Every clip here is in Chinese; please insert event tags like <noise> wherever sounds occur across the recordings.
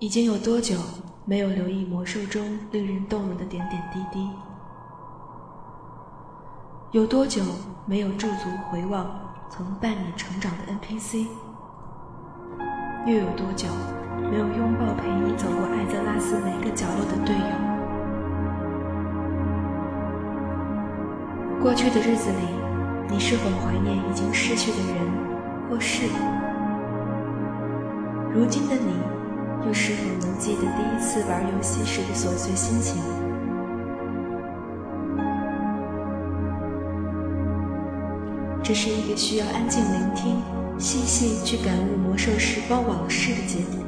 已经有多久没有留意魔兽中令人动容的点点滴滴？有多久没有驻足回望曾伴你成长的 NPC？又有多久没有拥抱陪你走过艾泽拉斯每个角落的队友？过去的日子里，你是否怀念已经失去的人或事？如今的你？又是否能记得第一次玩游戏时的琐碎心情？这是一个需要安静聆听、细细去感悟魔兽时光往事的节目。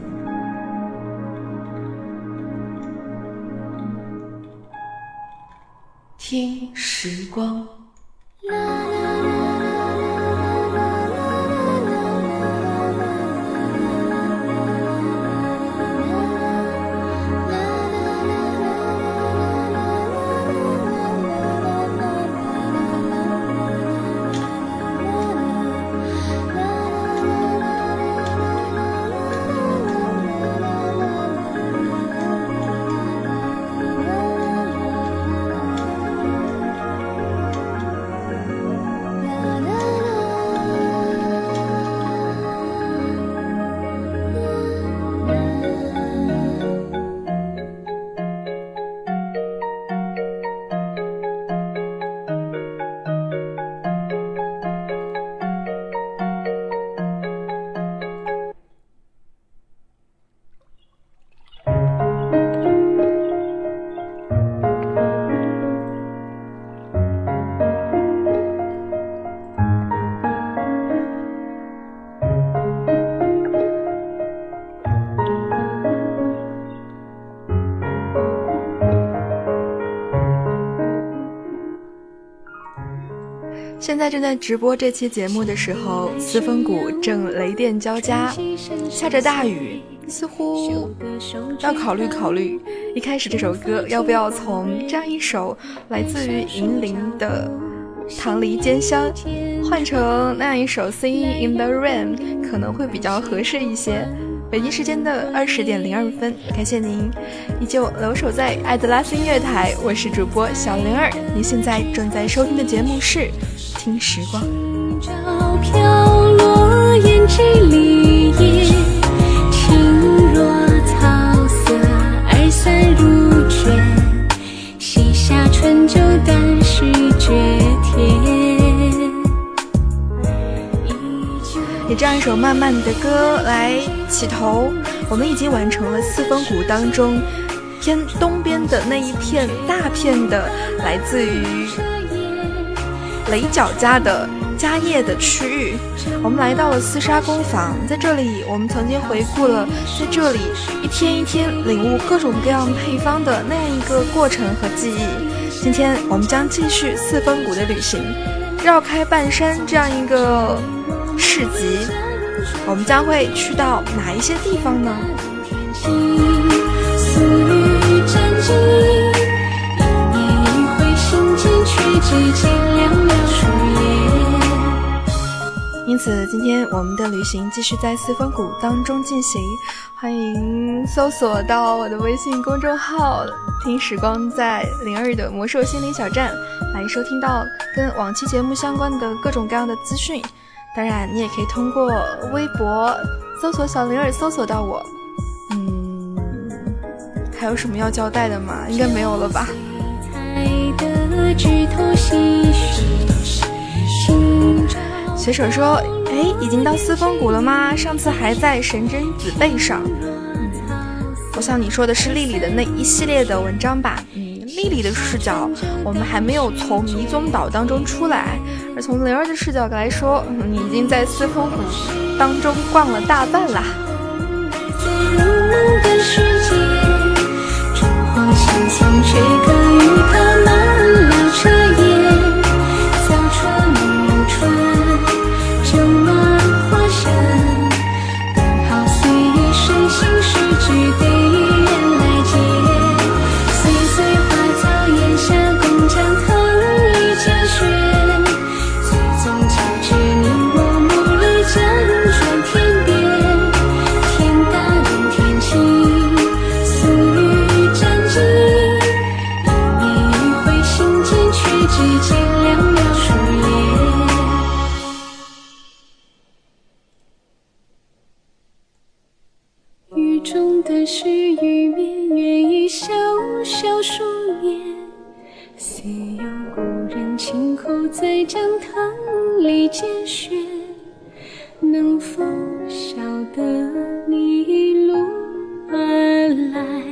听时光。在正在直播这期节目的时候，四分谷正雷电交加，下着大雨，似乎要考虑考虑，一开始这首歌要不要从这样一首来自于银铃的《棠梨煎香》换成那样一首《Singing in the Rain》，可能会比较合适一些。北京时间的二十点零二分，感谢您依旧留守在爱德拉斯音乐台，我是主播小灵儿。您现在正在收听的节目是《听时光》。以这样一首慢慢的歌来起头，我们已经完成了四峰谷当中偏东边的那一片大片的来自于雷角家的家业的区域。我们来到了厮杀工坊，在这里我们曾经回顾了在这里一天一天领悟各种各样配方的那样一个过程和记忆。今天我们将继续四峰谷的旅行，绕开半山这样一个。市集，我们将会去到哪一些地方呢？因此，今天我们的旅行继续在四方谷当中进行。欢迎搜索到我的微信公众号“听时光”在灵儿的魔兽心灵小站，来收听到跟往期节目相关的各种各样的资讯。当然，你也可以通过微博搜索“小灵儿”搜索到我。嗯，还有什么要交代的吗？应该没有了吧。随手说：“哎，已经到四风谷了吗？上次还在神针子背上。”嗯，我想你说的是丽丽的那一系列的文章吧？嗯，丽丽的视角，我们还没有从迷踪岛当中出来，而从灵儿的视角来说，你、已经在四风谷当中逛了大半啦。的，中的絮与绵延一小小数年虽有故人轻叩在讲堂里见雪能否晓得你一路而来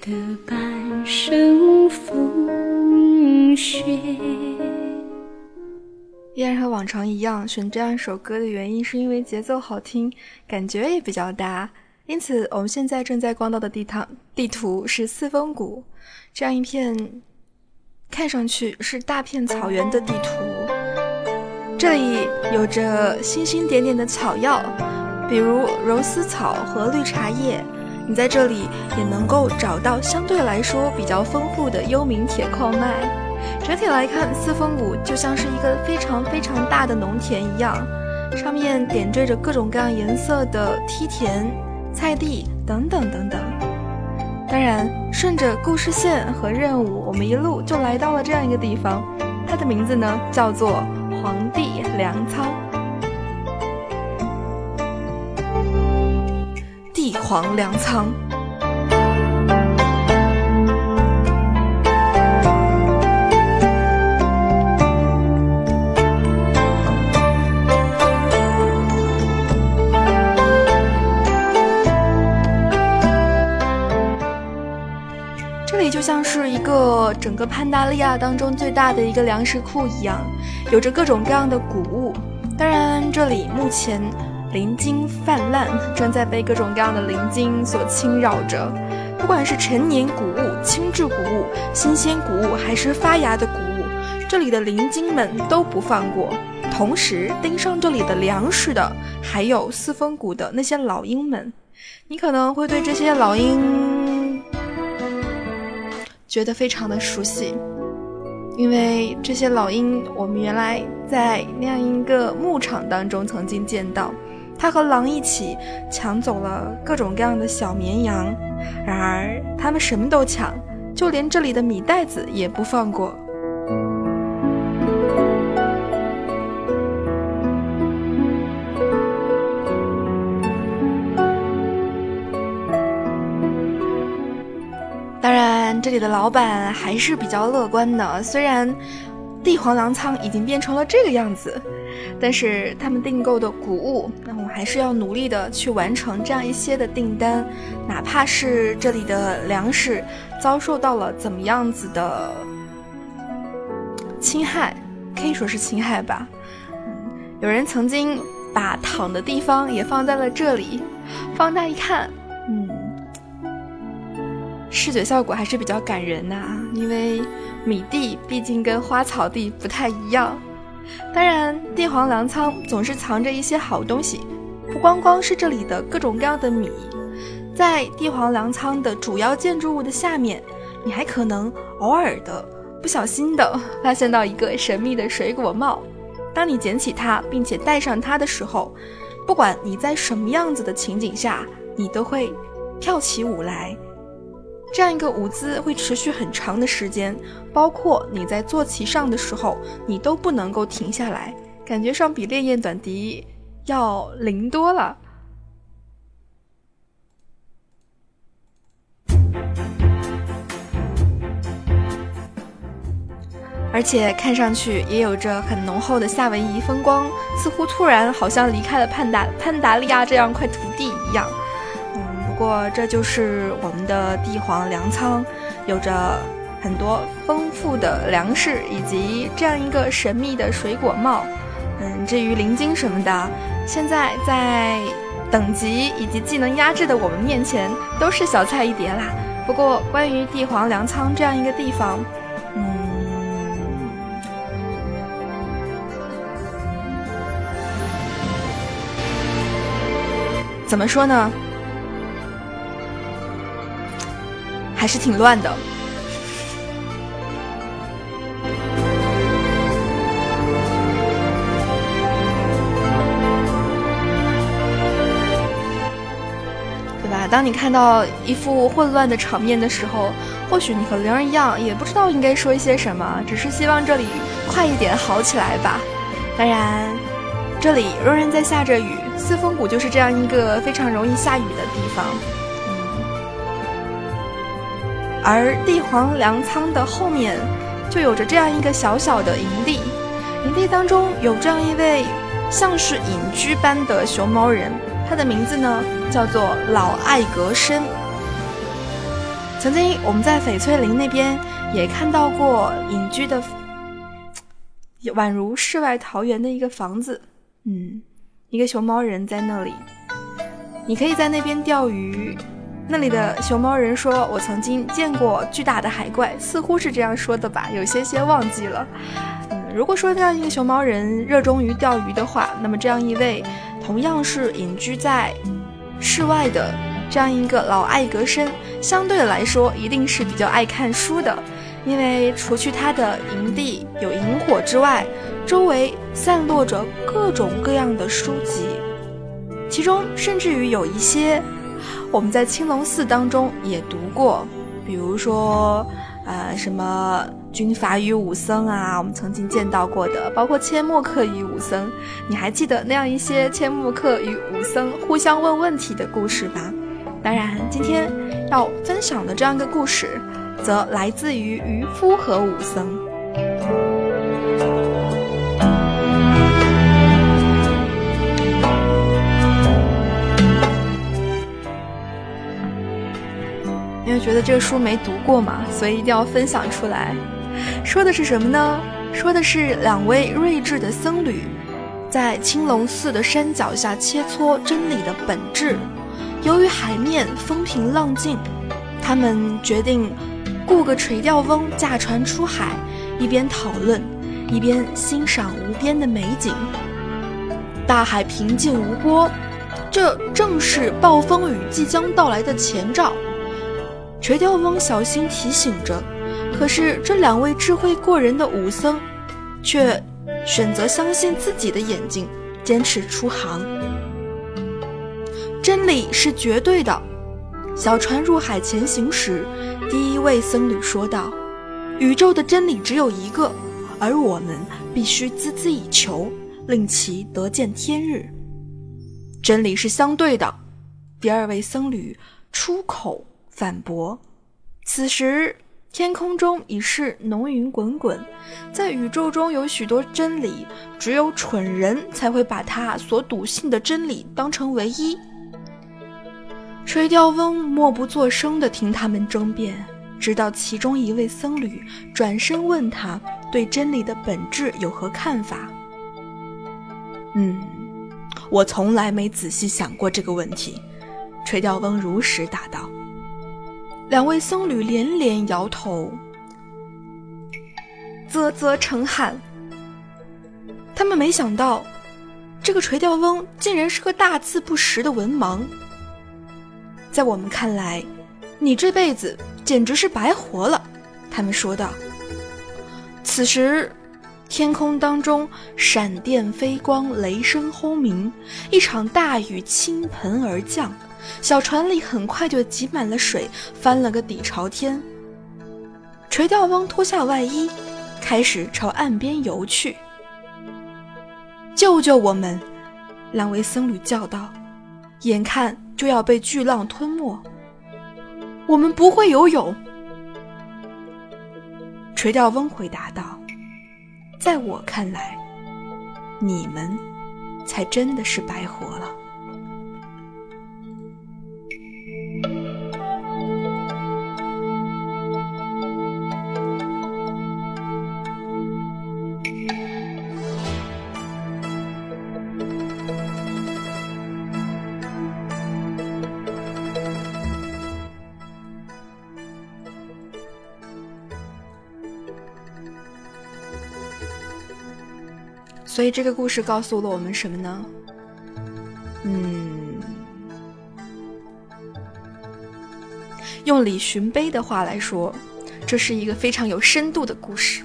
的半生风雪依然和往常一样选这样一首歌的原因是因为节奏好听感觉也比较搭。因此，我们现在正在逛到的地趟地图是四峰谷，这样一片看上去是大片草原的地图。这里有着星星点点的草药，比如柔丝草和绿茶叶。你在这里也能够找到相对来说比较丰富的幽冥铁矿脉。整体来看，四峰谷就像是一个非常非常大的农田一样，上面点缀着各种各样颜色的梯田、菜地等等等等。当然，顺着故事线和任务，我们一路就来到了这样一个地方，它的名字呢叫做皇帝粮仓。帝皇粮仓。就像是一个整个潘达利亚当中最大的一个粮食库一样，有着各种各样的谷物。当然，这里目前灵晶泛滥，正在被各种各样的灵晶所侵扰着。不管是陈年谷物、轻质谷物、新鲜谷物，还是发芽的谷物，这里的灵晶们都不放过。同时，盯上这里的粮食的，还有四峰谷的那些老鹰们。你可能会对这些老鹰。觉得非常的熟悉，因为这些老鹰，我们原来在那样一个牧场当中曾经见到，它和狼一起抢走了各种各样的小绵羊，然而它们什么都抢，就连这里的米袋子也不放过。这里的老板还是比较乐观的。虽然帝皇粮仓已经变成了这个样子，但是他们订购的谷物，那我们还是要努力的去完成这样一些的订单，哪怕是这里的粮食遭受到了怎么样子的侵害，可以说是侵害吧。嗯，有人曾经把躺的地方也放在了这里，放大一看。视觉效果还是比较感人呐，因为米地毕竟跟花草地不太一样。当然，帝皇粮仓总是藏着一些好东西，不光光是这里的各种各样的米，在帝皇粮仓的主要建筑物的下面，你还可能偶尔的不小心的发现到一个神秘的水果帽。当你捡起它并且戴上它的时候，不管你在什么样子的情景下，你都会跳起舞来。这样一个舞姿会持续很长的时间，包括你在坐骑上的时候，你都不能够停下来，感觉上比烈焰短笛要灵多了。而且看上去也有着很浓厚的夏威夷风光，似乎突然好像离开了潘达潘达利亚这样块土地一样。不过，这就是我们的帝皇粮仓，有着很多丰富的粮食，以及这样一个神秘的水果帽。嗯，至于灵晶什么的，现在在等级以及技能压制的我们面前，都是小菜一碟啦。不过，关于帝皇粮仓这样一个地方，嗯，怎么说呢？还是挺乱的，对吧？当你看到一副混乱的场面的时候，或许你和灵儿一样，也不知道应该说一些什么，只是希望这里快一点好起来吧。当然，这里仍然在下着雨，四峰谷就是这样一个非常容易下雨的地方。而帝皇粮仓的后面，就有着这样一个小小的营地，营地当中有这样一位像是隐居般的熊猫人，他的名字呢叫做老艾格申。曾经我们在翡翠林那边也看到过隐居的，宛如世外桃源的一个房子，嗯，一个熊猫人在那里，你可以在那边钓鱼。那里的熊猫人说：“我曾经见过巨大的海怪，似乎是这样说的吧，有些些忘记了。”嗯，如果说这样一个熊猫人热衷于钓鱼的话，那么这样一位同样是隐居在室外的这样一个老艾格森，相对来说一定是比较爱看书的，因为除去他的营地有萤火之外，周围散落着各种各样的书籍，其中甚至于有一些。我们在青龙寺当中也读过，比如说，呃，什么军阀与武僧啊，我们曾经见到过的，包括阡陌客与武僧，你还记得那样一些阡陌客与武僧互相问问题的故事吧？当然，今天要分享的这样一个故事，则来自于渔夫和武僧。因为觉得这个书没读过嘛，所以一定要分享出来。说的是什么呢？说的是两位睿智的僧侣，在青龙寺的山脚下切磋真理的本质。由于海面风平浪静，他们决定雇个垂钓翁驾船出海，一边讨论，一边欣赏无边的美景。大海平静无波，这正是暴风雨即将到来的前兆。垂钓翁小心提醒着，可是这两位智慧过人的武僧，却选择相信自己的眼睛，坚持出航。真理是绝对的。小船入海前行时，第一位僧侣说道：“宇宙的真理只有一个，而我们必须孜孜以求，令其得见天日。真理是相对的。”第二位僧侣出口。反驳。此时，天空中已是浓云滚滚，在宇宙中有许多真理，只有蠢人才会把他所笃信的真理当成唯一。垂钓翁默不作声地听他们争辩，直到其中一位僧侣转身问他对真理的本质有何看法。嗯，我从来没仔细想过这个问题。垂钓翁如实答道。两位僧侣连连摇头，啧啧称喊。他们没想到，这个垂钓翁竟然是个大字不识的文盲。在我们看来，你这辈子简直是白活了。他们说道。此时，天空当中闪电飞光，雷声轰鸣，一场大雨倾盆而降。小船里很快就挤满了水，翻了个底朝天。垂钓翁脱下外衣，开始朝岸边游去。救救我们！两位僧侣叫道：“眼看就要被巨浪吞没，我们不会游泳。”垂钓翁回答道：“在我看来，你们才真的是白活了。”所以这个故事告诉了我们什么呢？嗯，用李寻悲的话来说，这是一个非常有深度的故事。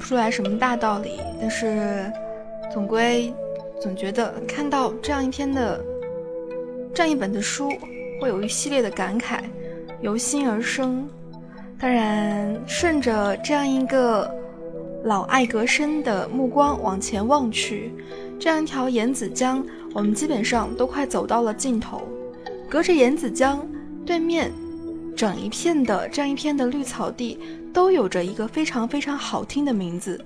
不出来什么大道理，但是总归总觉得看到这样一篇的这样一本的书，会有一系列的感慨由心而生。当然，顺着这样一个老爱格生的目光往前望去，这样一条盐子江，我们基本上都快走到了尽头。隔着盐子江对面。整一片的这样一片的绿草地，都有着一个非常非常好听的名字，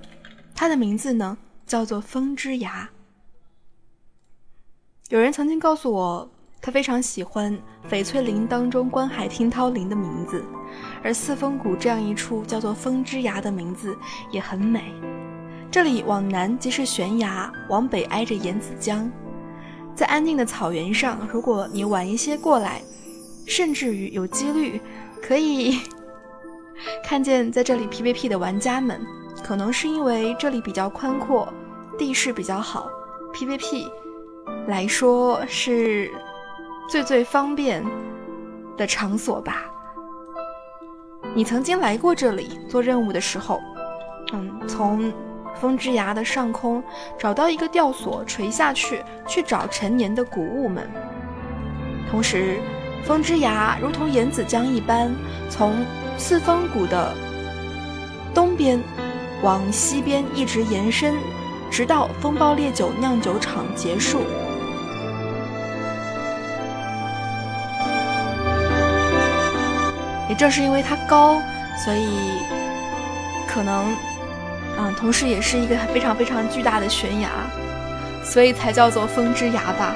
它的名字呢叫做风之崖。有人曾经告诉我，他非常喜欢翡翠林当中观海听涛林的名字，而四峰谷这样一处叫做风之崖的名字也很美。这里往南即是悬崖，往北挨着盐子江，在安静的草原上，如果你晚一些过来。甚至于有几率可以 <laughs> 看见在这里 PVP 的玩家们，可能是因为这里比较宽阔，地势比较好，PVP 来说是最最方便的场所吧。你曾经来过这里做任务的时候，嗯，从风之崖的上空找到一个吊索垂下去，去找陈年的古物们，同时。风之崖如同盐子江一般，从四方谷的东边往西边一直延伸，直到风暴烈酒酿酒厂结束。也正是因为它高，所以可能，嗯，同时也是一个非常非常巨大的悬崖，所以才叫做风之崖吧。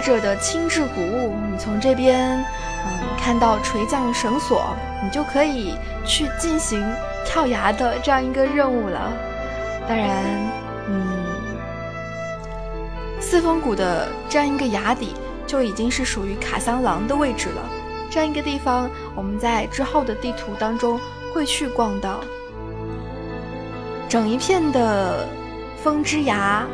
者的轻质古物，你从这边，嗯，看到垂降绳索，你就可以去进行跳崖的这样一个任务了。当然，嗯，四峰谷的这样一个崖底就已经是属于卡桑廊的位置了。这样一个地方，我们在之后的地图当中会去逛到。整一片的风之崖。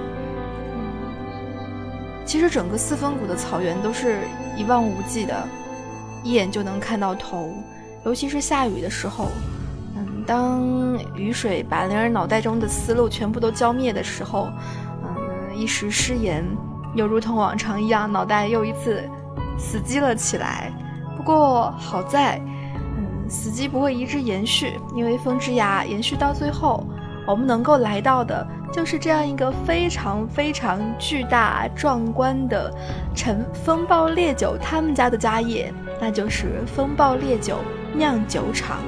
其实整个四峰谷的草原都是一望无际的，一眼就能看到头。尤其是下雨的时候，嗯，当雨水把灵儿脑袋中的思路全部都浇灭的时候，嗯，一时失言，又如同往常一样，脑袋又一次死机了起来。不过好在，嗯，死机不会一直延续，因为风之牙延续到最后，我们能够来到的。就是这样一个非常非常巨大壮观的陈风暴烈酒他们家的家业，那就是风暴烈酒酿酒厂。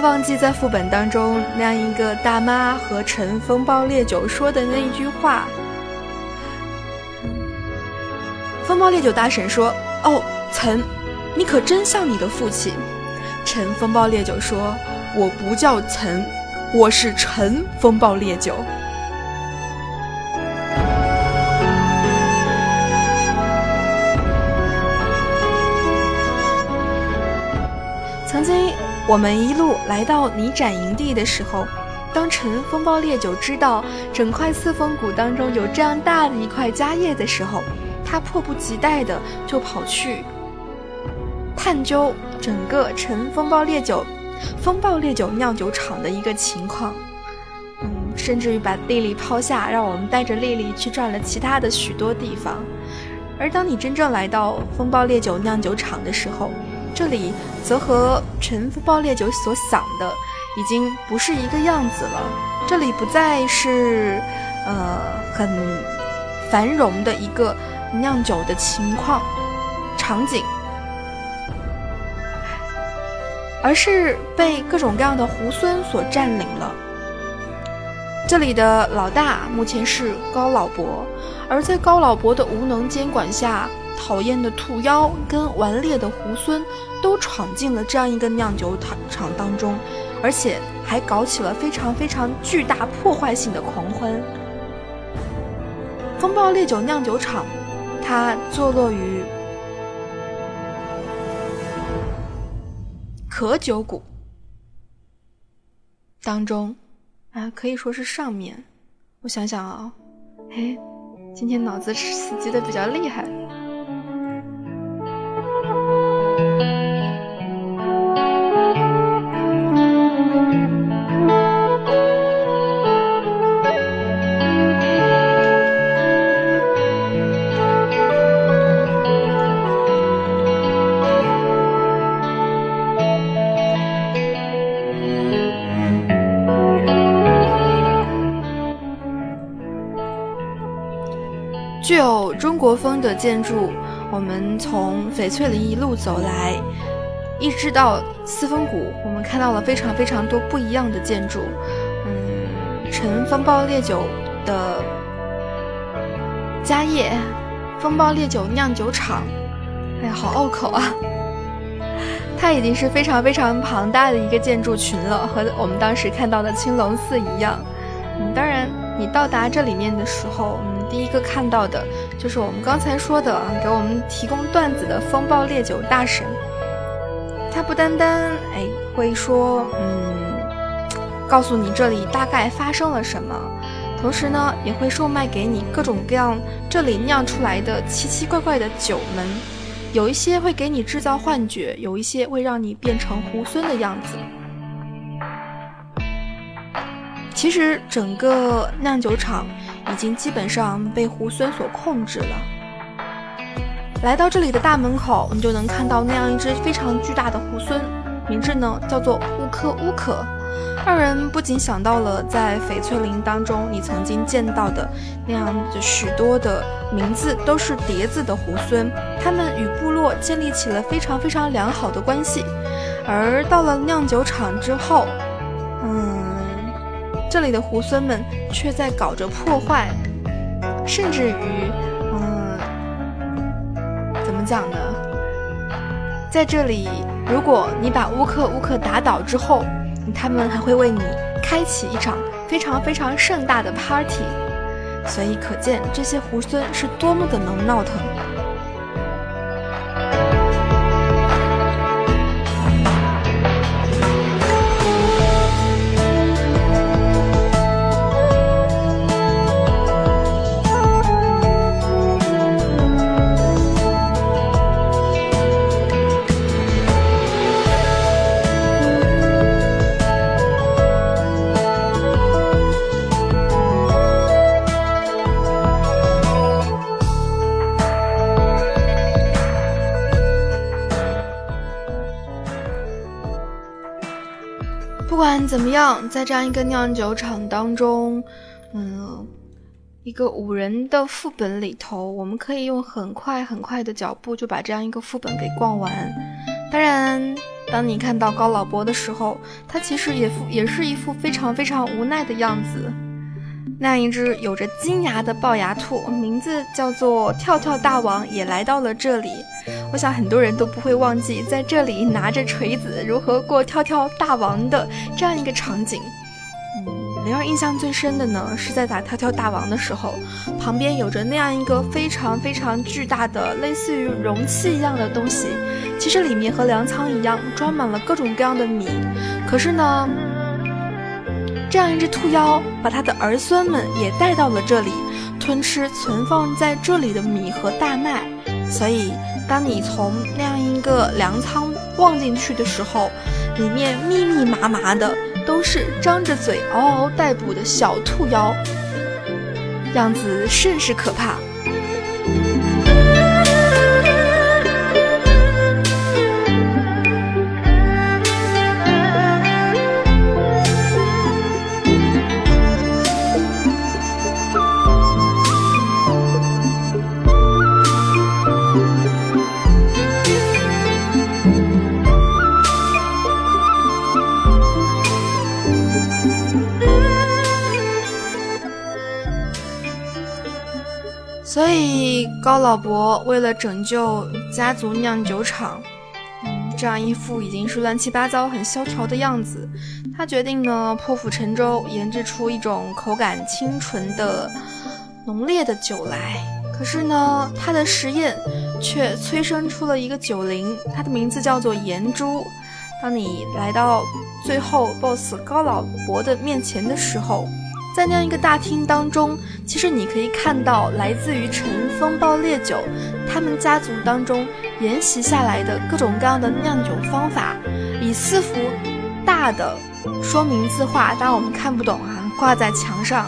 忘记在副本当中那样一个大妈和陈风暴烈酒说的那一句话。风暴烈酒大婶说：“哦，陈，你可真像你的父亲。”陈风暴烈酒说：“我不叫陈，我是陈风暴烈酒。”我们一路来到泥展营地的时候，当陈风暴烈酒知道整块四峰谷当中有这样大的一块家业的时候，他迫不及待的就跑去探究整个陈风暴烈酒、风暴烈酒酿酒厂的一个情况。嗯，甚至于把丽丽抛下，让我们带着丽丽去转了其他的许多地方。而当你真正来到风暴烈酒酿酒厂的时候，这里则和陈风爆烈酒所想的已经不是一个样子了。这里不再是呃很繁荣的一个酿酒的情况场景，而是被各种各样的猢狲所占领了。这里的老大目前是高老伯，而在高老伯的无能监管下。讨厌的兔妖跟顽劣的猢狲都闯进了这样一个酿酒厂厂当中，而且还搞起了非常非常巨大破坏性的狂欢。风暴烈酒酿酒厂，它坐落于可酒谷当中，啊，可以说是上面。我想想啊，哎，今天脑子死机的比较厉害。的建筑，我们从翡翠林一路走来，一直到四峰谷，我们看到了非常非常多不一样的建筑。嗯，陈风暴烈酒的家业，风暴烈酒酿酒厂，哎呀，好拗口啊！<laughs> 它已经是非常非常庞大的一个建筑群了，和我们当时看到的青龙寺一样。嗯，当然，你到达这里面的时候，第一个看到的就是我们刚才说的，给我们提供段子的风暴烈酒大神。他不单单哎会说，嗯，告诉你这里大概发生了什么，同时呢也会售卖给你各种各样这里酿出来的奇奇怪怪的酒们，有一些会给你制造幻觉，有一些会让你变成猢狲的样子。其实整个酿酒厂。已经基本上被猢狲所控制了。来到这里的大门口，你就能看到那样一只非常巨大的猢狲，名字呢叫做乌克乌克，让人不仅想到了在翡翠林当中你曾经见到的那样的许多的名字都是叠字的猢狲，他们与部落建立起了非常非常良好的关系。而到了酿酒厂之后，这里的猢狲们却在搞着破坏，甚至于，嗯，怎么讲呢？在这里，如果你把乌克乌克打倒之后，他们还会为你开启一场非常非常盛大的 party，所以可见这些猢狲是多么的能闹腾。样，在这样一个酿酒厂当中，嗯，一个五人的副本里头，我们可以用很快很快的脚步就把这样一个副本给逛完。当然，当你看到高老伯的时候，他其实也副也是一副非常非常无奈的样子。那一只有着金牙的龅牙兔，名字叫做跳跳大王，也来到了这里。我想很多人都不会忘记在这里拿着锤子如何过跳跳大王的这样一个场景。嗯，令人印象最深的呢，是在打跳跳大王的时候，旁边有着那样一个非常非常巨大的类似于容器一样的东西，其实里面和粮仓一样装满了各种各样的米。可是呢，这样一只兔妖把他的儿孙们也带到了这里，吞吃存放在这里的米和大麦，所以。当你从那样一个粮仓望进去的时候，里面密密麻麻的都是张着嘴嗷嗷待哺的小兔妖，样子甚是可怕。所以高老伯为了拯救家族酿酒厂，嗯，这样一副已经是乱七八糟、很萧条的样子，他决定呢破釜沉舟，研制出一种口感清纯的、浓烈的酒来。可是呢，他的实验却催生出了一个酒灵，它的名字叫做岩珠。当你来到最后 BOSS 高老伯的面前的时候，在那样一个大厅当中，其实你可以看到来自于陈风暴烈酒他们家族当中沿袭下来的各种各样的酿酒方法，以四幅大的说明字画，当然我们看不懂啊，挂在墙上，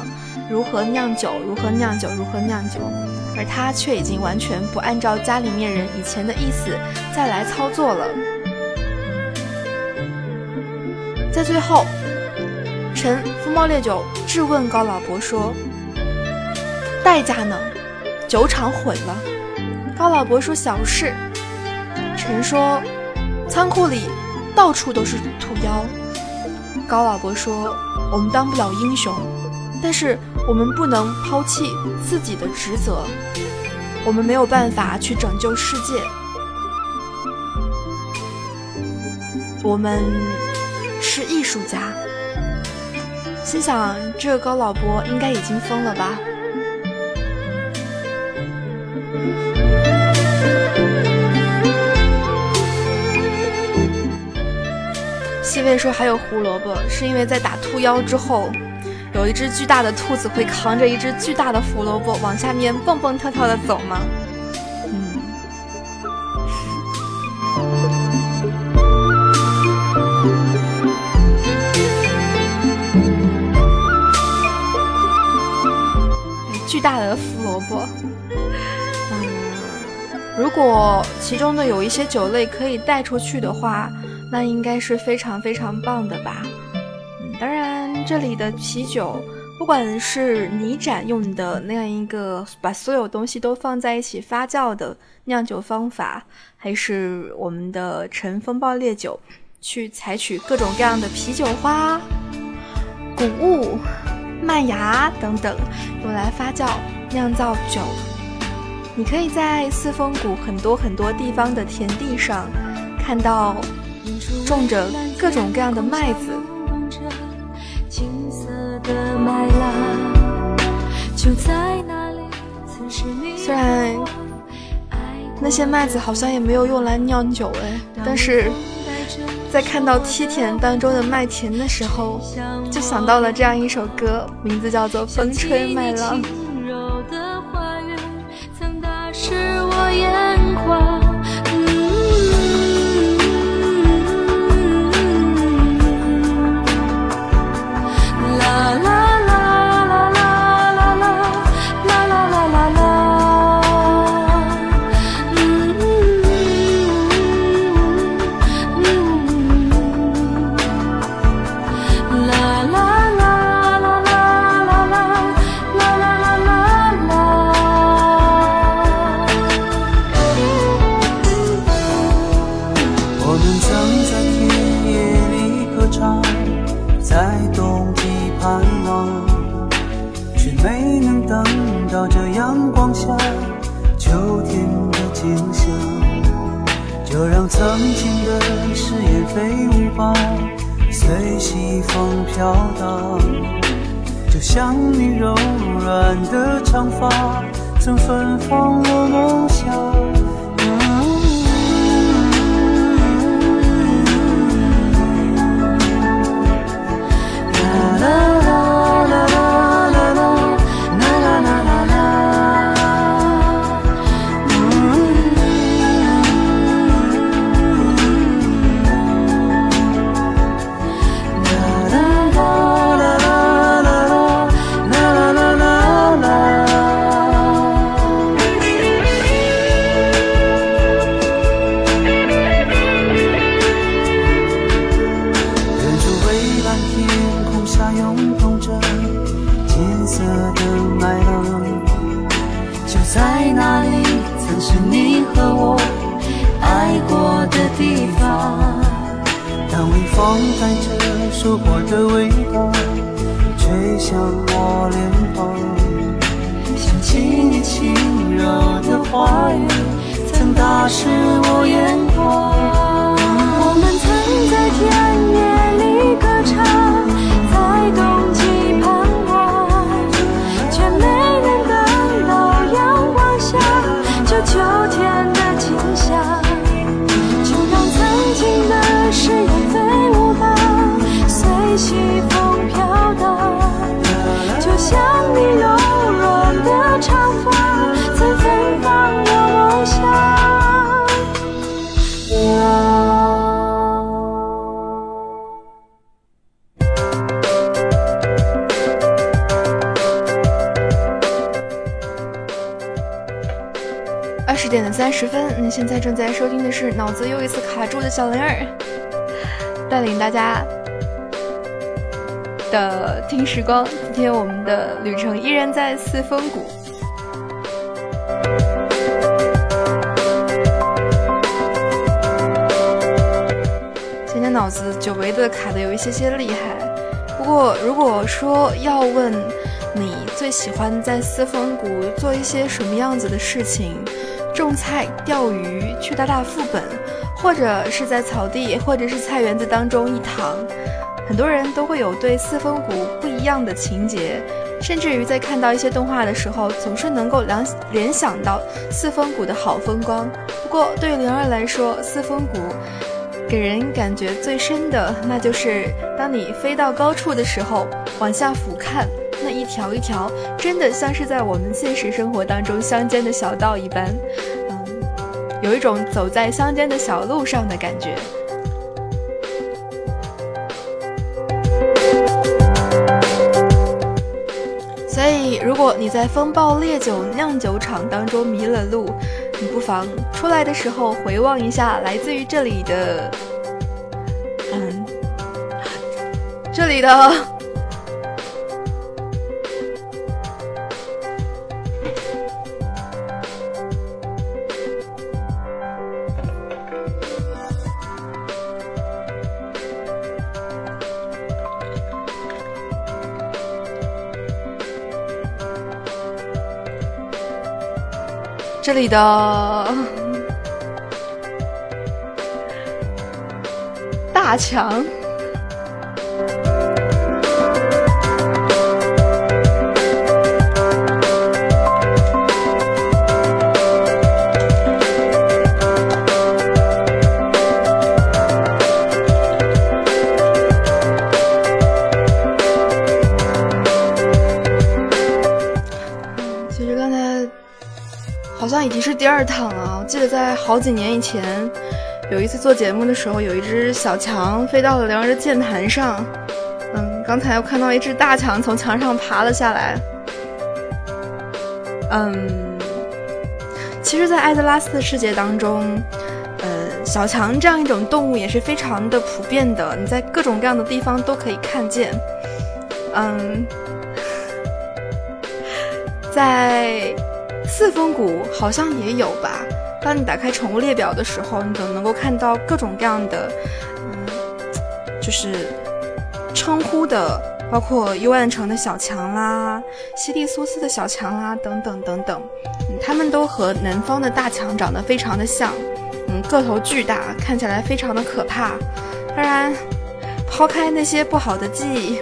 如何酿酒，如何酿酒，如何酿酒，而他却已经完全不按照家里面人以前的意思再来操作了，在最后。陈风暴烈酒质问高老伯说：“代价呢？酒厂毁了。”高老伯说：“小事。”陈说：“仓库里到处都是土妖。”高老伯说：“我们当不了英雄，但是我们不能抛弃自己的职责。我们没有办法去拯救世界。我们是艺术家。”心想，这个高老伯应该已经疯了吧？西魏说还有胡萝卜，是因为在打兔妖之后，有一只巨大的兔子会扛着一只巨大的胡萝卜往下面蹦蹦跳跳的走吗？大的胡萝卜，嗯，如果其中的有一些酒类可以带出去的话，那应该是非常非常棒的吧。嗯，当然这里的啤酒，不管是泥盏用的那样一个把所有东西都放在一起发酵的酿酒方法，还是我们的陈风暴烈酒，去采取各种各样的啤酒花、谷物。麦芽等等，用来发酵酿造酒。你可以在四峰谷很多很多地方的田地上，看到种着各种各样的麦子。虽然那些麦子好像也没有用来酿酒哎，但是。在看到梯田当中的麦田的时候，就想到了这样一首歌，名字叫做《风吹麦浪》。曾打湿我眼眶现在正在收听的是脑子又一次卡住的小灵儿，带领大家的听时光。今天我们的旅程依然在四峰谷。今天脑子久违的卡的有一些些厉害，不过如果说要问你最喜欢在四峰谷做一些什么样子的事情？种菜、钓鱼、去打打副本，或者是在草地或者是菜园子当中一躺，很多人都会有对四风谷不一样的情节，甚至于在看到一些动画的时候，总是能够联联想到四风谷的好风光。不过对灵儿来说，四风谷给人感觉最深的，那就是当你飞到高处的时候，往下俯瞰。那一条一条，真的像是在我们现实生活当中乡间的小道一般，嗯，有一种走在乡间的小路上的感觉。所以，如果你在风暴烈酒酿酒厂当中迷了路，你不妨出来的时候回望一下来自于这里的，嗯，这里的。这里的大强。已经是第二趟了。我记得在好几年以前，有一次做节目的时候，有一只小强飞到了梁儿的键盘上。嗯，刚才又看到一只大强从墙上爬了下来。嗯，其实，在艾泽拉斯的世界当中，呃，小强这样一种动物也是非常的普遍的，你在各种各样的地方都可以看见。嗯，在四峰谷好像也有吧。当你打开宠物列表的时候，你总能够看到各种各样的，嗯，就是称呼的，包括幽暗城的小强啦、西蒂苏斯的小强啦等等等等，嗯，它们都和南方的大强长得非常的像，嗯，个头巨大，看起来非常的可怕。当然，抛开那些不好的记忆，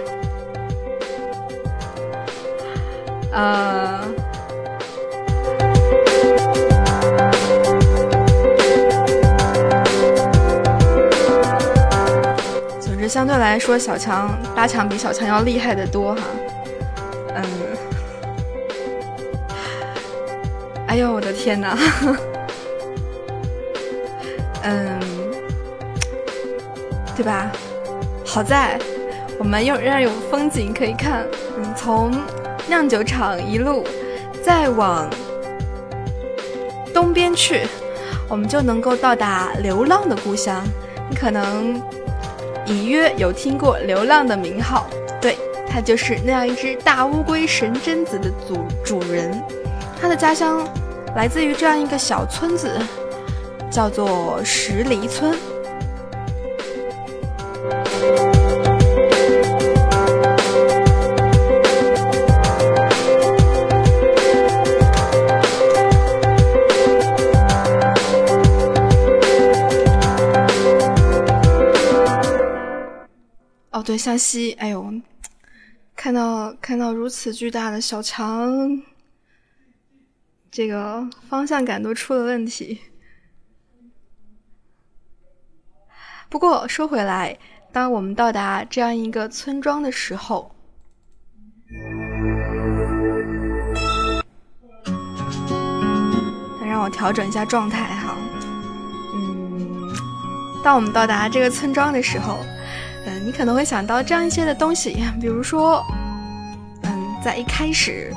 呃。相对来说，小强八强比小强要厉害的多哈。嗯，哎呦，我的天哪！嗯，对吧？好在我们又仍然有风景可以看。嗯，从酿酒厂一路再往东边去，我们就能够到达流浪的故乡。你可能隐约有听过流浪的名号，对，他就是那样一只大乌龟神贞子的主主人。他的家乡来自于这样一个小村子，叫做石梨村。向西，哎呦，看到看到如此巨大的小强，这个方向感都出了问题。不过说回来，当我们到达这样一个村庄的时候，让我调整一下状态哈。嗯，当我们到达这个村庄的时候。嗯，你可能会想到这样一些的东西，比如说，嗯，在一开始，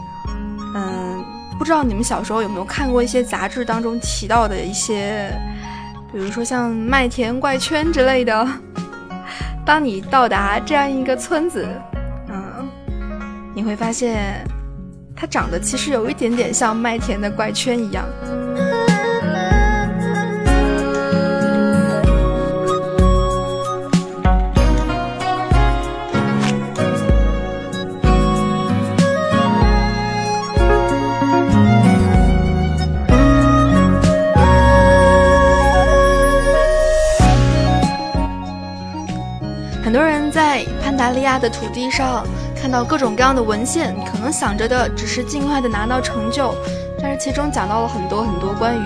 嗯，不知道你们小时候有没有看过一些杂志当中提到的一些，比如说像麦田怪圈之类的。当你到达这样一个村子，嗯，你会发现，它长得其实有一点点像麦田的怪圈一样。达利亚的土地上看到各种各样的文献，可能想着的只是尽快的拿到成就，但是其中讲到了很多很多关于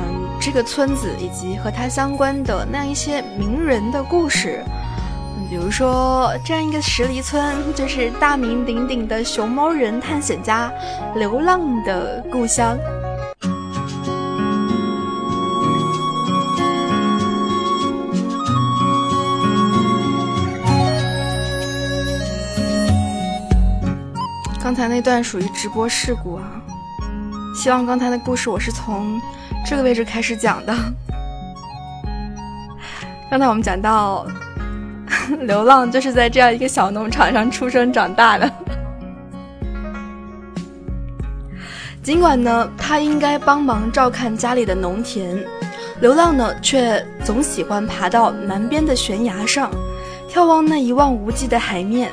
嗯这个村子以及和它相关的那样一些名人的故事，比如说这样一个石梨村就是大名鼎鼎的熊猫人探险家流浪的故乡。刚才那段属于直播事故啊！希望刚才的故事我是从这个位置开始讲的。<laughs> 刚才我们讲到，<laughs> 流浪就是在这样一个小农场上出生长大的。<laughs> 尽管呢，他应该帮忙照看家里的农田，流浪呢却总喜欢爬到南边的悬崖上，眺望那一望无际的海面。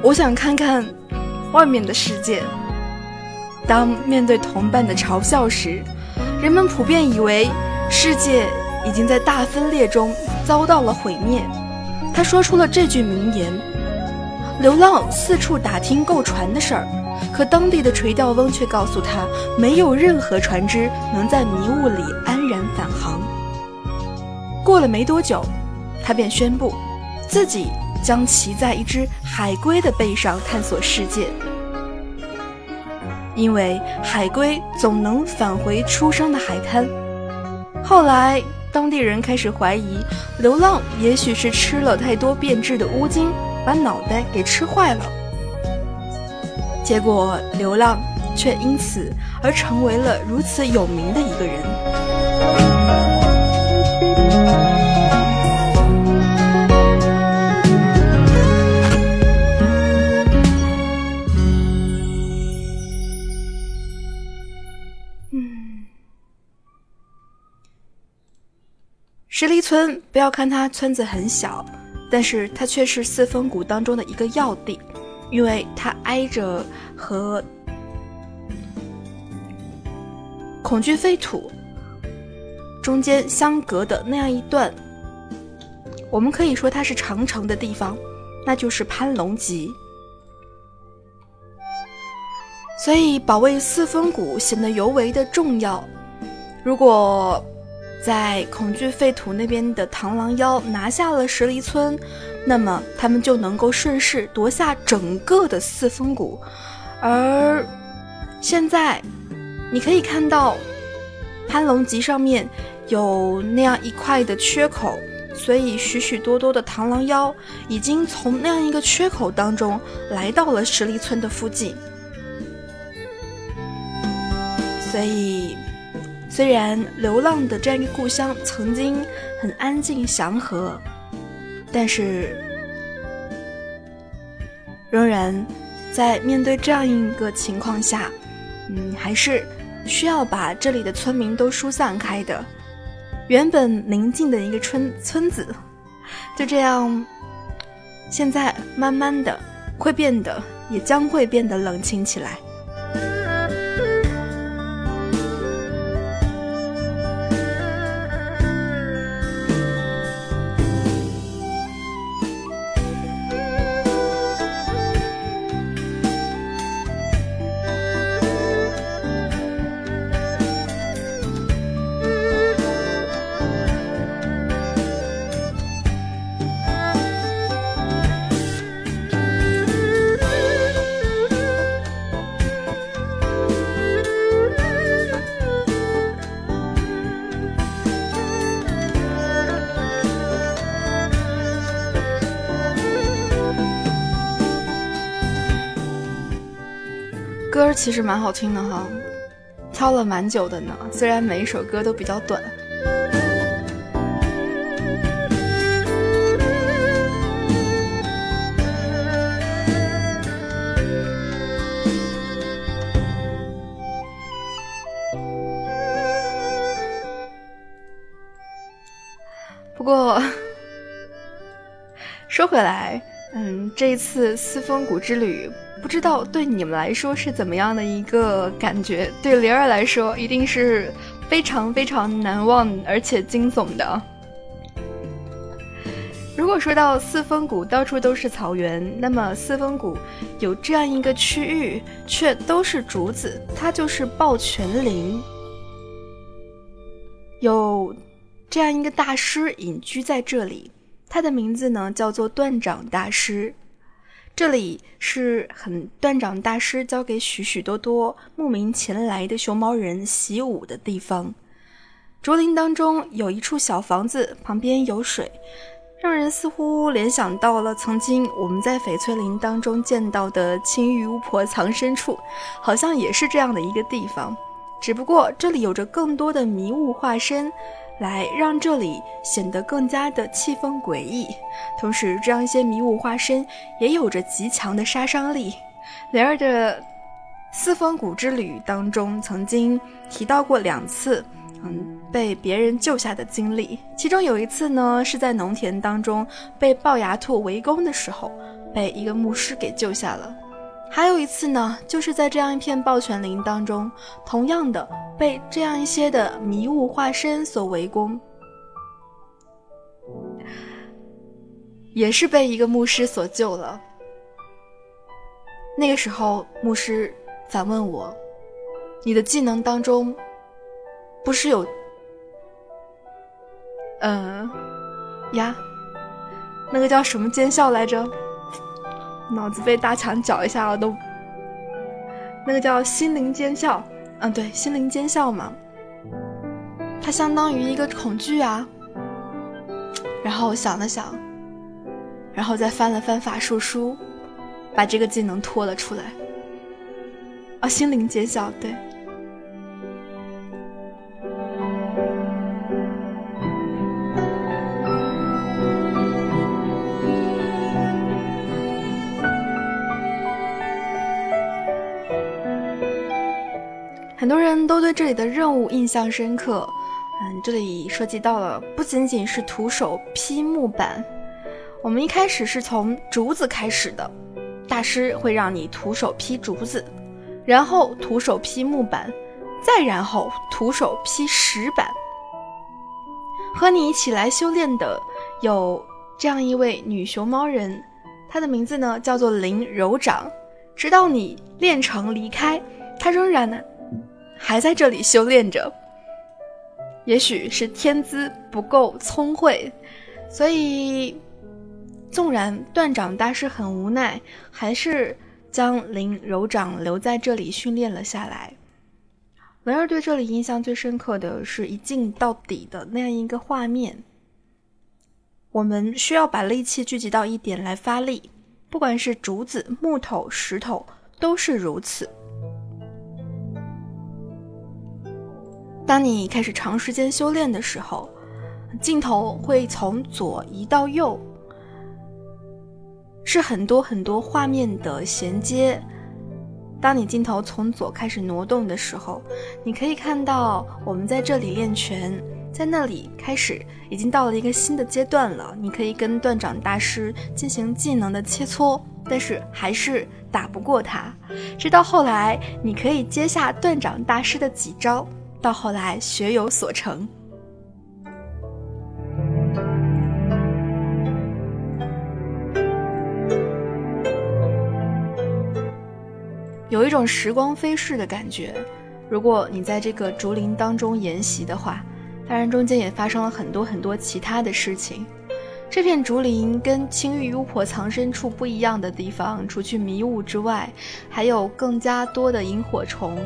我想看看外面的世界。当面对同伴的嘲笑时，人们普遍以为世界已经在大分裂中遭到了毁灭。他说出了这句名言。流浪四处打听购船的事儿，可当地的垂钓翁却告诉他，没有任何船只能在迷雾里安然返航。过了没多久，他便宣布自己。将骑在一只海龟的背上探索世界，因为海龟总能返回出生的海滩。后来，当地人开始怀疑流浪也许是吃了太多变质的乌金，把脑袋给吃坏了。结果，流浪却因此而成为了如此有名的一个人。石梨村，不要看它村子很小，但是它却是四峰谷当中的一个要地，因为它挨着和恐惧废土中间相隔的那样一段，我们可以说它是长城的地方，那就是攀龙脊。所以保卫四峰谷显得尤为的重要。如果在恐惧废土那边的螳螂妖拿下了石梨村，那么他们就能够顺势夺下整个的四风谷。而现在，你可以看到攀龙脊上面有那样一块的缺口，所以许许多多的螳螂妖已经从那样一个缺口当中来到了石梨村的附近。所以。虽然流浪的这样一个故乡曾经很安静祥和，但是仍然在面对这样一个情况下，嗯，还是需要把这里的村民都疏散开的。原本宁静的一个村村子，就这样，现在慢慢的会变得，也将会变得冷清起来。其实蛮好听的哈，挑了蛮久的呢。虽然每一首歌都比较短。不过 <laughs> 说回来，嗯，这一次四峰谷之旅。不知道对你们来说是怎么样的一个感觉？对灵儿来说，一定是非常非常难忘而且惊悚的。如果说到四峰谷到处都是草原，那么四峰谷有这样一个区域却都是竹子，它就是抱泉林。有这样一个大师隐居在这里，他的名字呢叫做断掌大师。这里是很断掌大师教给许许多多慕名前来的熊猫人习武的地方。竹林当中有一处小房子，旁边有水，让人似乎联想到了曾经我们在翡翠林当中见到的青玉巫婆藏身处，好像也是这样的一个地方。只不过这里有着更多的迷雾化身。来让这里显得更加的气氛诡异，同时这样一些迷雾化身也有着极强的杀伤力。莲儿的四风谷之旅当中曾经提到过两次，嗯，被别人救下的经历。其中有一次呢，是在农田当中被龅牙兔围攻的时候，被一个牧师给救下了。还有一次呢，就是在这样一片抱泉林当中，同样的被这样一些的迷雾化身所围攻，也是被一个牧师所救了。那个时候，牧师反问我：“你的技能当中，不是有……嗯，呀，那个叫什么尖笑来着？”脑子被大墙搅一下我，都。那个叫心灵尖笑，嗯，对，心灵尖笑嘛，它相当于一个恐惧啊。然后我想了想，然后再翻了翻法术书，把这个技能拖了出来。啊，心灵尖笑，对。很多人都对这里的任务印象深刻，嗯，这里涉及到了不仅仅是徒手劈木板，我们一开始是从竹子开始的，大师会让你徒手劈竹子，然后徒手劈木板，再然后徒手劈石板。和你一起来修炼的有这样一位女熊猫人，她的名字呢叫做林柔掌，直到你练成离开，她仍然呢。还在这里修炼着，也许是天资不够聪慧，所以纵然断掌大师很无奈，还是将林柔掌留在这里训练了下来。文儿对这里印象最深刻的是一镜到底的那样一个画面。我们需要把力气聚集到一点来发力，不管是竹子、木头、石头，都是如此。当你开始长时间修炼的时候，镜头会从左移到右，是很多很多画面的衔接。当你镜头从左开始挪动的时候，你可以看到我们在这里练拳，在那里开始已经到了一个新的阶段了。你可以跟断掌大师进行技能的切磋，但是还是打不过他。直到后来，你可以接下断掌大师的几招。到后来学有所成，有一种时光飞逝的感觉。如果你在这个竹林当中研习的话，当然中间也发生了很多很多其他的事情。这片竹林跟青玉巫婆藏身处不一样的地方，除去迷雾之外，还有更加多的萤火虫。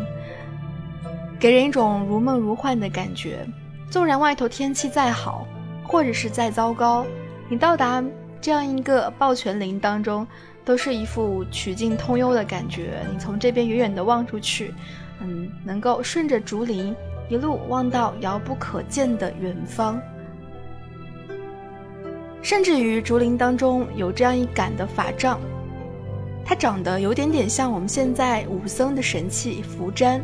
给人一种如梦如幻的感觉。纵然外头天气再好，或者是再糟糕，你到达这样一个抱泉林当中，都是一副曲径通幽的感觉。你从这边远远的望出去，嗯，能够顺着竹林一路望到遥不可见的远方。甚至于竹林当中有这样一杆的法杖，它长得有点点像我们现在武僧的神器符簪，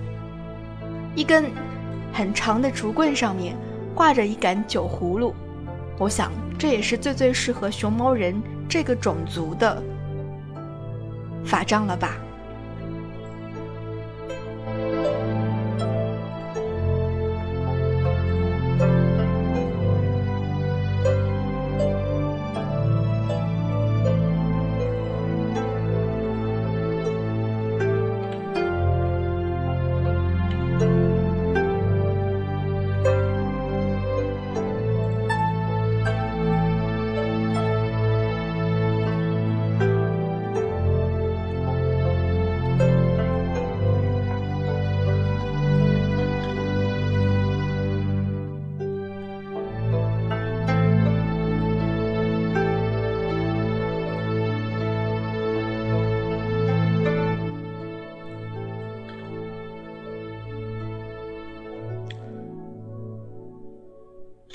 一根很长的竹棍上面挂着一杆酒葫芦，我想这也是最最适合熊猫人这个种族的法杖了吧。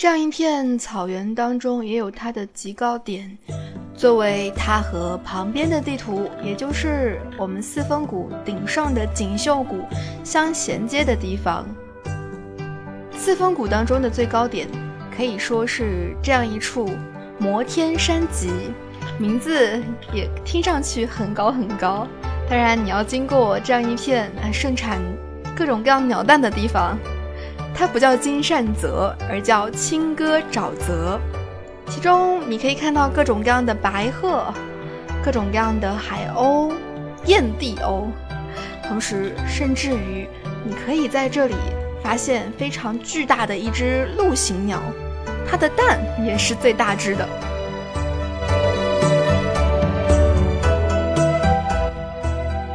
这样一片草原当中，也有它的极高点，作为它和旁边的地图，也就是我们四峰谷顶上的锦绣谷相衔接的地方。四峰谷当中的最高点，可以说是这样一处摩天山脊，名字也听上去很高很高。当然，你要经过这样一片盛产各种各样鸟蛋的地方。它不叫金善泽，而叫青歌沼泽。其中你可以看到各种各样的白鹤，各种各样的海鸥、燕地鸥，同时甚至于你可以在这里发现非常巨大的一只陆行鸟，它的蛋也是最大只的。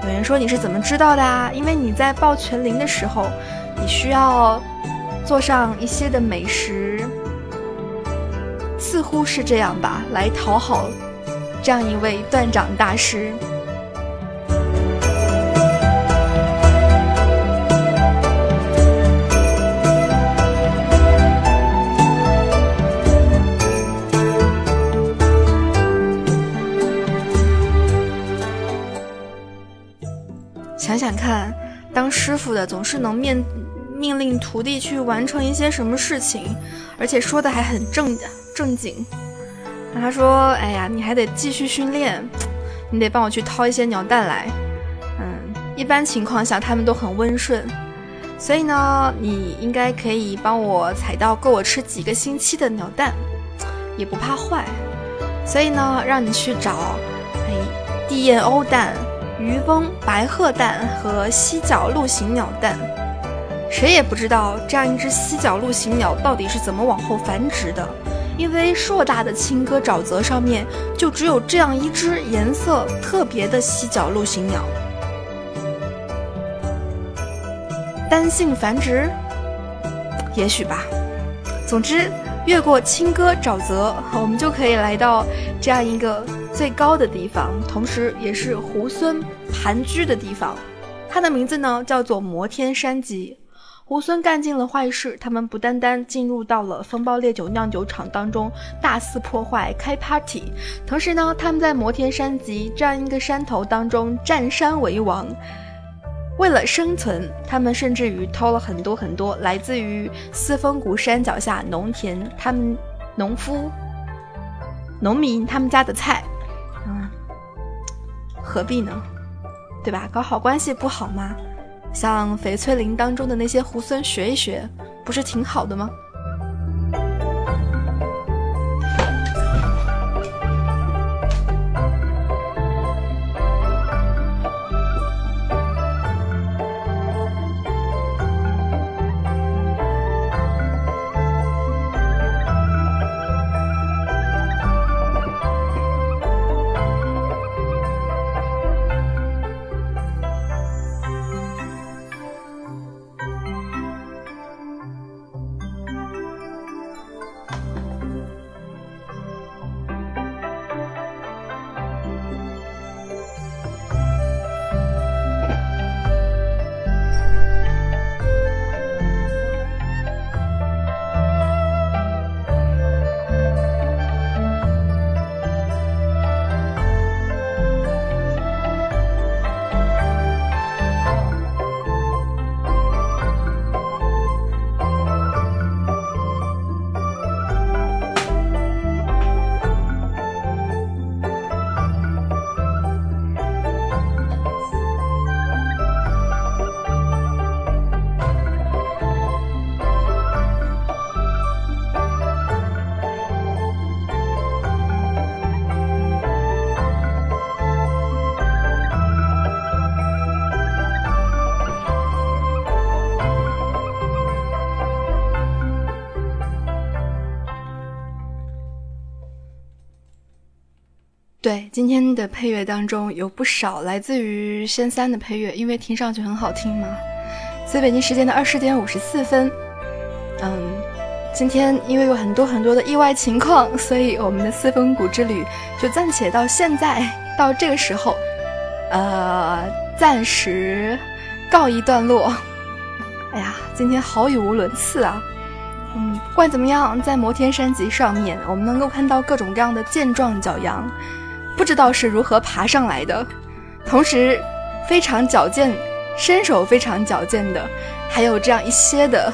有人说你是怎么知道的啊？因为你在报全林的时候，需要。做上一些的美食，似乎是这样吧，来讨好这样一位断掌大师。想想看，当师傅的总是能面。命令徒弟去完成一些什么事情，而且说的还很正正经。他说：“哎呀，你还得继续训练，你得帮我去掏一些鸟蛋来。嗯，一般情况下他们都很温顺，所以呢，你应该可以帮我采到够我吃几个星期的鸟蛋，也不怕坏。所以呢，让你去找哎地燕鸥蛋、渔翁白鹤蛋和犀角鹿形鸟蛋。”谁也不知道这样一只犀角陆行鸟到底是怎么往后繁殖的，因为硕大的青歌沼泽上面就只有这样一只颜色特别的犀角陆行鸟。单性繁殖，也许吧。总之，越过青歌沼泽，我们就可以来到这样一个最高的地方，同时也是猢狲盘踞的地方。它的名字呢，叫做摩天山脊。猢狲干尽了坏事，他们不单单进入到了风暴烈酒酿酒厂当中大肆破坏开 party，同时呢，他们在摩天山脊这样一个山头当中占山为王。为了生存，他们甚至于偷了很多很多来自于四峰谷山脚下农田他们农夫、农民他们家的菜。嗯，何必呢？对吧？搞好关系不好吗？向翡翠林当中的那些猢狲学一学，不是挺好的吗？对，今天的配乐当中有不少来自于仙三的配乐，因为听上去很好听嘛。所以北京时间的二十点五十四分，嗯，今天因为有很多很多的意外情况，所以我们的四峰谷之旅就暂且到现在到这个时候，呃，暂时告一段落。哎呀，今天好语无伦次啊！嗯，不管怎么样，在摩天山脊上面，我们能够看到各种各样的健壮角羊。不知道是如何爬上来的，同时非常矫健，身手非常矫健的，还有这样一些的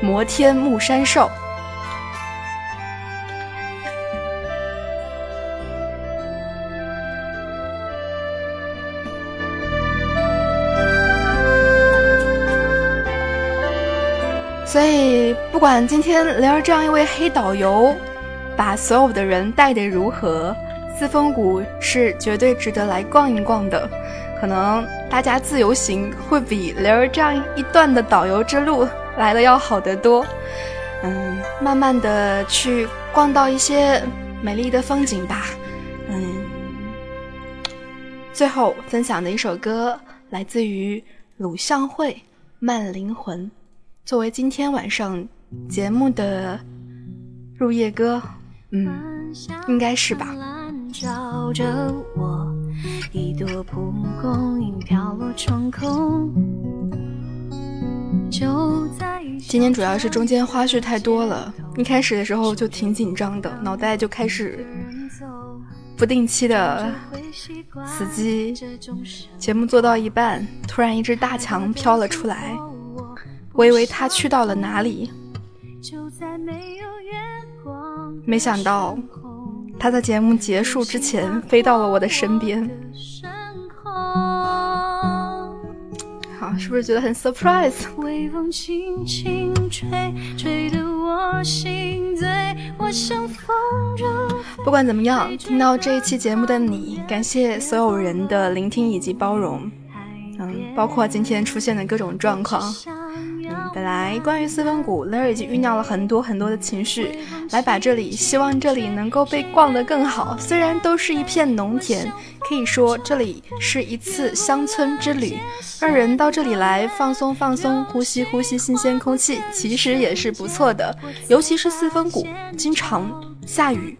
摩天木山兽。所以，不管今天莲儿这样一位黑导游。把所有的人带得如何？四峰谷是绝对值得来逛一逛的。可能大家自由行会比雷儿这样一段的导游之路来的要好得多。嗯，慢慢的去逛到一些美丽的风景吧。嗯，最后分享的一首歌来自于鲁相会《慢灵魂》，作为今天晚上节目的入夜歌。嗯，应该是吧。今天主要是中间花絮太多了，一开始的时候就挺紧张的，脑袋就开始不定期的死机。节目做到一半，突然一只大强飘了出来，我以为他去到了哪里。没没想到，他在节目结束之前飞到了我的身边。好，是不是觉得很 surprise？不管怎么样，听到这一期节目的你，感谢所有人的聆听以及包容。嗯，包括今天出现的各种状况。嗯本来关于四分谷，雷儿已经酝酿了很多很多的情绪，来把这里，希望这里能够被逛得更好。虽然都是一片农田，可以说这里是一次乡村之旅，让人到这里来放松放松，呼吸呼吸新鲜空气，其实也是不错的。尤其是四分谷经常下雨，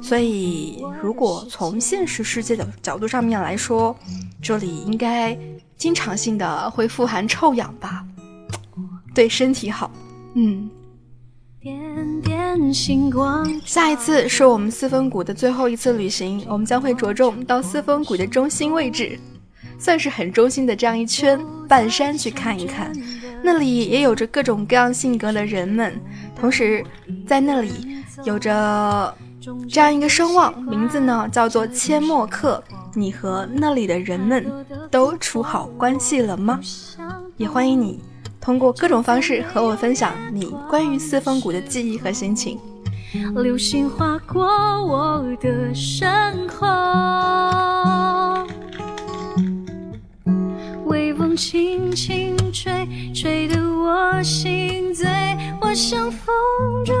所以如果从现实世界的角度上面来说，这里应该经常性的会富含臭氧吧。对身体好，嗯。下一次是我们四分谷的最后一次旅行，我们将会着重到四分谷的中心位置，算是很中心的这样一圈半山去看一看。那里也有着各种各样性格的人们，同时在那里有着这样一个声望，名字呢叫做阡陌客。你和那里的人们都处好关系了吗？也欢迎你。通过各种方式和我分享你关于四风谷的记忆和心情。流星划过我的身后，微风轻轻吹，吹得我心醉。我像风筝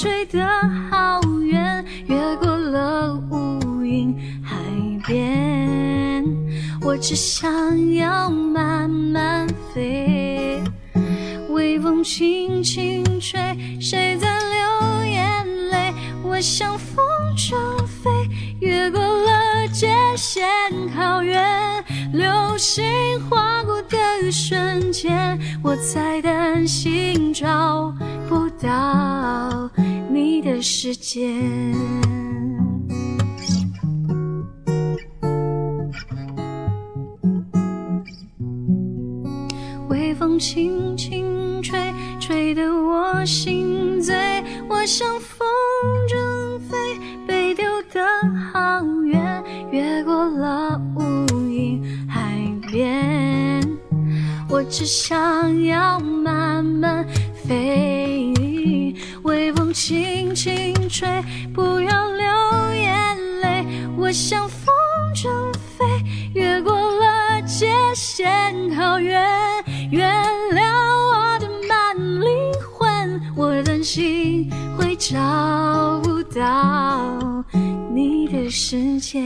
吹得好远，越过了乌云海边。我只想要慢慢飞，微风轻轻吹，谁在流眼泪？我像风筝飞，越过了界限好远，流星划过的瞬间，我在担心找不到你的世界。微风轻轻吹，吹得我心醉。我像风筝飞，被丢得好远，越过了无垠海边。我只想要慢慢飞，微风轻轻吹，不要流眼泪。我像风筝飞，越过了界限好远。原谅我的慢灵魂，我担心会找不到你的。世界。